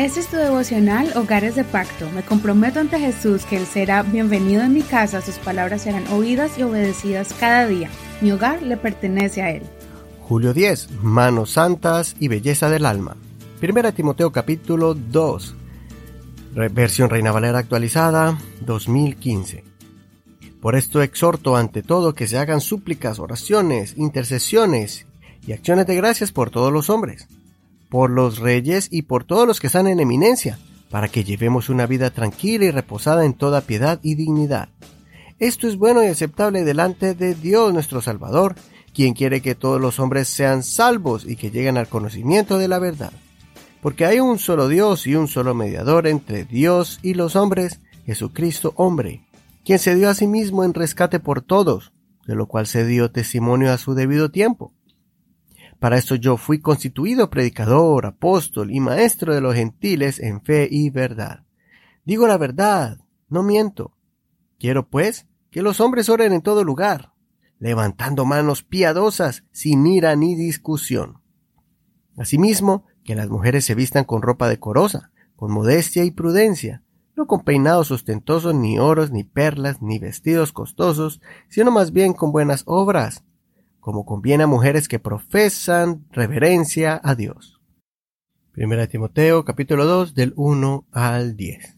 Es tu devocional Hogares de Pacto. Me comprometo ante Jesús que Él será bienvenido en mi casa, sus palabras serán oídas y obedecidas cada día. Mi hogar le pertenece a Él. Julio 10. Manos santas y belleza del alma. Primera Timoteo capítulo 2. Versión Reina Valera actualizada 2015. Por esto exhorto ante todo que se hagan súplicas, oraciones, intercesiones y acciones de gracias por todos los hombres por los reyes y por todos los que están en eminencia, para que llevemos una vida tranquila y reposada en toda piedad y dignidad. Esto es bueno y aceptable delante de Dios nuestro Salvador, quien quiere que todos los hombres sean salvos y que lleguen al conocimiento de la verdad. Porque hay un solo Dios y un solo mediador entre Dios y los hombres, Jesucristo hombre, quien se dio a sí mismo en rescate por todos, de lo cual se dio testimonio a su debido tiempo para esto yo fui constituido predicador, apóstol y maestro de los gentiles en fe y verdad. Digo la verdad, no miento. Quiero, pues, que los hombres oren en todo lugar, levantando manos piadosas, sin ira ni discusión. Asimismo, que las mujeres se vistan con ropa decorosa, con modestia y prudencia, no con peinados ostentosos, ni oros, ni perlas, ni vestidos costosos, sino más bien con buenas obras, como conviene a mujeres que profesan reverencia a Dios. Primera Timoteo capítulo 2 del 1 al 10.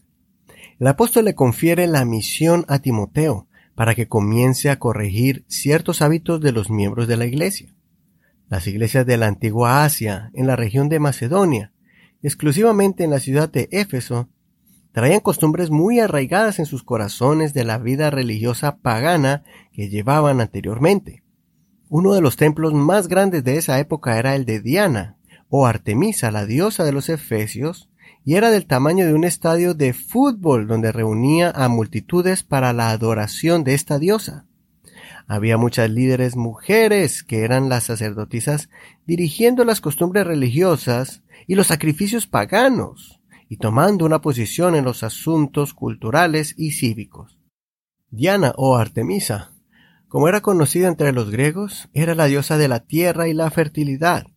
El apóstol le confiere la misión a Timoteo para que comience a corregir ciertos hábitos de los miembros de la iglesia. Las iglesias de la antigua Asia, en la región de Macedonia, exclusivamente en la ciudad de Éfeso, traían costumbres muy arraigadas en sus corazones de la vida religiosa pagana que llevaban anteriormente. Uno de los templos más grandes de esa época era el de Diana, o Artemisa, la diosa de los Efesios, y era del tamaño de un estadio de fútbol donde reunía a multitudes para la adoración de esta diosa. Había muchas líderes mujeres que eran las sacerdotisas dirigiendo las costumbres religiosas y los sacrificios paganos y tomando una posición en los asuntos culturales y cívicos. Diana o Artemisa como era conocida entre los griegos, era la diosa de la tierra y la fertilidad.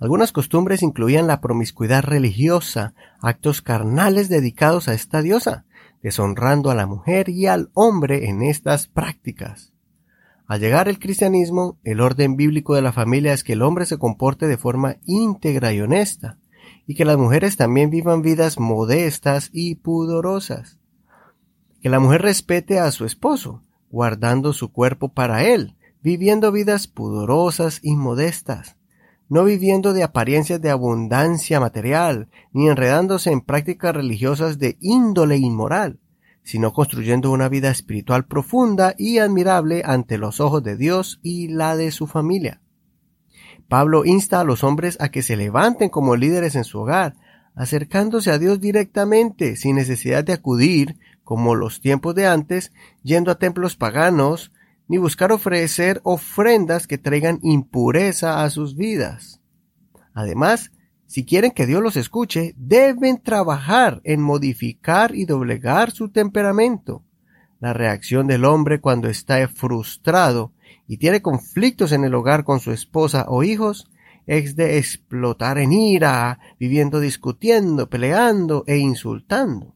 Algunas costumbres incluían la promiscuidad religiosa, actos carnales dedicados a esta diosa, deshonrando a la mujer y al hombre en estas prácticas. Al llegar el cristianismo, el orden bíblico de la familia es que el hombre se comporte de forma íntegra y honesta, y que las mujeres también vivan vidas modestas y pudorosas. Que la mujer respete a su esposo, guardando su cuerpo para Él, viviendo vidas pudorosas y modestas, no viviendo de apariencias de abundancia material, ni enredándose en prácticas religiosas de índole inmoral, sino construyendo una vida espiritual profunda y admirable ante los ojos de Dios y la de su familia. Pablo insta a los hombres a que se levanten como líderes en su hogar, acercándose a Dios directamente, sin necesidad de acudir como los tiempos de antes, yendo a templos paganos, ni buscar ofrecer ofrendas que traigan impureza a sus vidas. Además, si quieren que Dios los escuche, deben trabajar en modificar y doblegar su temperamento. La reacción del hombre cuando está frustrado y tiene conflictos en el hogar con su esposa o hijos es de explotar en ira, viviendo discutiendo, peleando e insultando.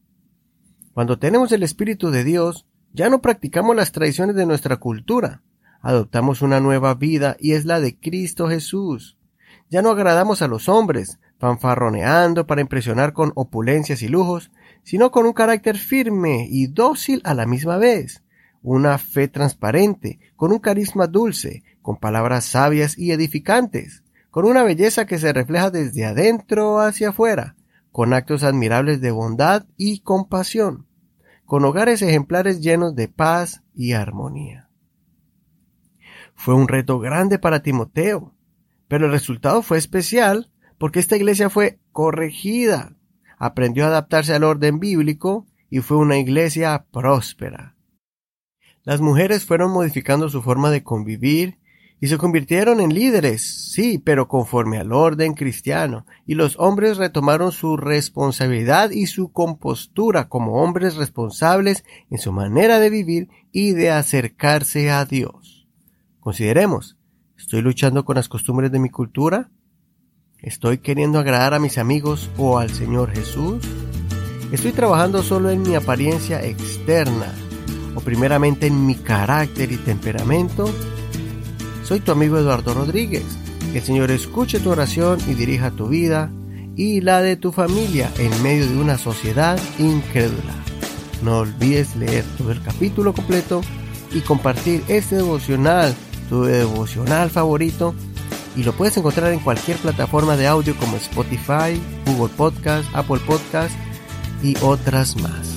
Cuando tenemos el Espíritu de Dios, ya no practicamos las tradiciones de nuestra cultura, adoptamos una nueva vida y es la de Cristo Jesús. Ya no agradamos a los hombres, fanfarroneando para impresionar con opulencias y lujos, sino con un carácter firme y dócil a la misma vez, una fe transparente, con un carisma dulce, con palabras sabias y edificantes, con una belleza que se refleja desde adentro hacia afuera, con actos admirables de bondad y compasión con hogares ejemplares llenos de paz y armonía. Fue un reto grande para Timoteo, pero el resultado fue especial porque esta iglesia fue corregida, aprendió a adaptarse al orden bíblico y fue una iglesia próspera. Las mujeres fueron modificando su forma de convivir y se convirtieron en líderes, sí, pero conforme al orden cristiano, y los hombres retomaron su responsabilidad y su compostura como hombres responsables en su manera de vivir y de acercarse a Dios. Consideremos, ¿estoy luchando con las costumbres de mi cultura? ¿Estoy queriendo agradar a mis amigos o al Señor Jesús? ¿Estoy trabajando solo en mi apariencia externa o primeramente en mi carácter y temperamento? Soy tu amigo Eduardo Rodríguez. Que el Señor escuche tu oración y dirija tu vida y la de tu familia en medio de una sociedad incrédula. No olvides leer todo el capítulo completo y compartir este devocional, tu devocional favorito, y lo puedes encontrar en cualquier plataforma de audio como Spotify, Google Podcast, Apple Podcast y otras más.